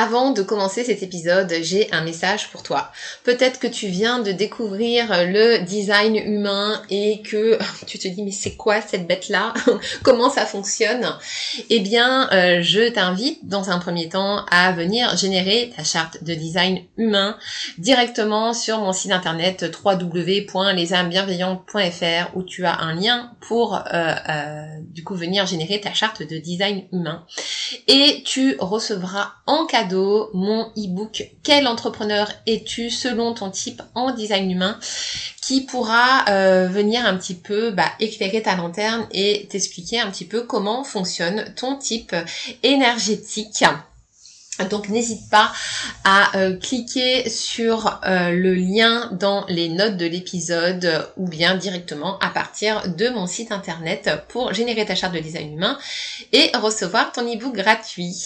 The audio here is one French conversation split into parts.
Avant de commencer cet épisode, j'ai un message pour toi. Peut-être que tu viens de découvrir le design humain et que tu te dis mais c'est quoi cette bête-là? Comment ça fonctionne? Eh bien, euh, je t'invite dans un premier temps à venir générer ta charte de design humain directement sur mon site internet www.lesamesbienveillantes.fr où tu as un lien pour euh, euh, du coup venir générer ta charte de design humain. Et tu recevras en cadeau mon e-book Quel entrepreneur es-tu selon ton type en design humain qui pourra euh, venir un petit peu bah, éclairer ta lanterne et t'expliquer un petit peu comment fonctionne ton type énergétique. Donc n'hésite pas à euh, cliquer sur euh, le lien dans les notes de l'épisode ou bien directement à partir de mon site internet pour générer ta charte de design humain et recevoir ton ebook gratuit.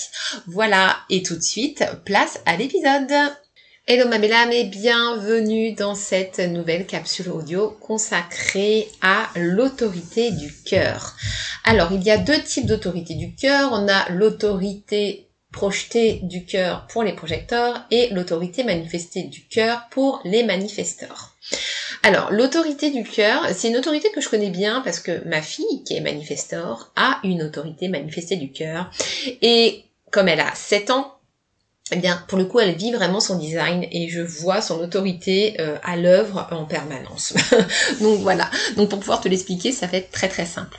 Voilà, et tout de suite, place à l'épisode. Hello ma belle et bienvenue dans cette nouvelle capsule audio consacrée à l'autorité du cœur. Alors il y a deux types d'autorité du cœur. On a l'autorité projetée du cœur pour les projecteurs et l'autorité manifestée du cœur pour les manifesteurs. Alors, l'autorité du cœur, c'est une autorité que je connais bien parce que ma fille, qui est manifesteur, a une autorité manifestée du cœur. Et comme elle a 7 ans, eh bien, pour le coup, elle vit vraiment son design et je vois son autorité euh, à l'œuvre en permanence. Donc voilà. Donc pour pouvoir te l'expliquer, ça va être très très simple.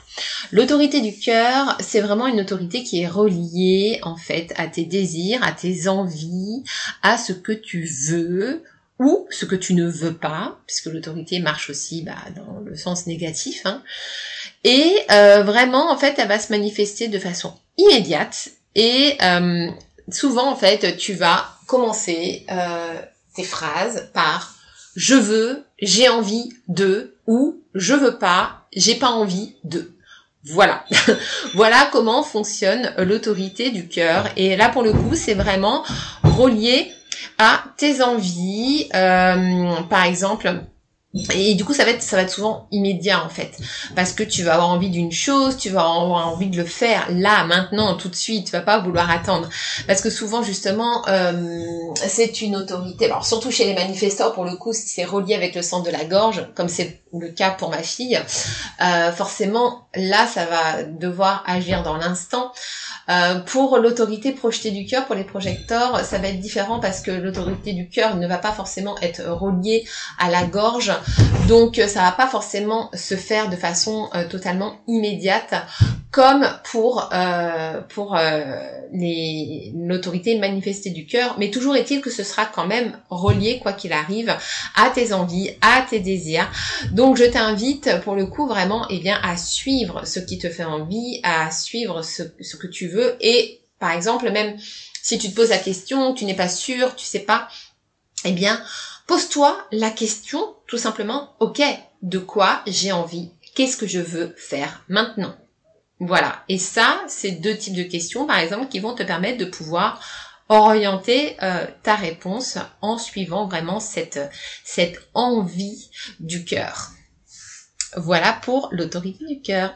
L'autorité du cœur, c'est vraiment une autorité qui est reliée en fait à tes désirs, à tes envies, à ce que tu veux ou ce que tu ne veux pas, puisque l'autorité marche aussi bah, dans le sens négatif. Hein. Et euh, vraiment, en fait, elle va se manifester de façon immédiate et euh, souvent en fait tu vas commencer euh, tes phrases par je veux, j'ai envie de ou je veux pas, j'ai pas envie de. Voilà. voilà comment fonctionne l'autorité du cœur. Et là pour le coup c'est vraiment relié à tes envies. Euh, par exemple, et du coup, ça va être, ça va être souvent immédiat en fait, parce que tu vas avoir envie d'une chose, tu vas avoir envie de le faire là, maintenant, tout de suite. Tu vas pas vouloir attendre, parce que souvent justement, euh, c'est une autorité. Alors surtout chez les manifestants, pour le coup, si c'est relié avec le centre de la gorge, comme c'est le cas pour ma fille, euh, forcément là, ça va devoir agir dans l'instant. Euh, pour l'autorité projetée du cœur, pour les projecteurs, ça va être différent parce que l'autorité du cœur ne va pas forcément être reliée à la gorge, donc ça va pas forcément se faire de façon euh, totalement immédiate comme pour euh, pour les l'autorité manifestée du cœur, mais toujours est-il que ce sera quand même relié quoi qu'il arrive à tes envies, à tes désirs. Donc je t'invite pour le coup vraiment eh bien à suivre ce qui te fait envie, à suivre ce, ce que tu veux et par exemple, même si tu te poses la question, tu n'es pas sûr, tu sais pas, eh bien, pose-toi la question tout simplement, ok, de quoi j'ai envie? Qu'est-ce que je veux faire maintenant? Voilà. Et ça, c'est deux types de questions, par exemple, qui vont te permettre de pouvoir orienter euh, ta réponse en suivant vraiment cette, cette envie du cœur. Voilà pour l'autorité du cœur.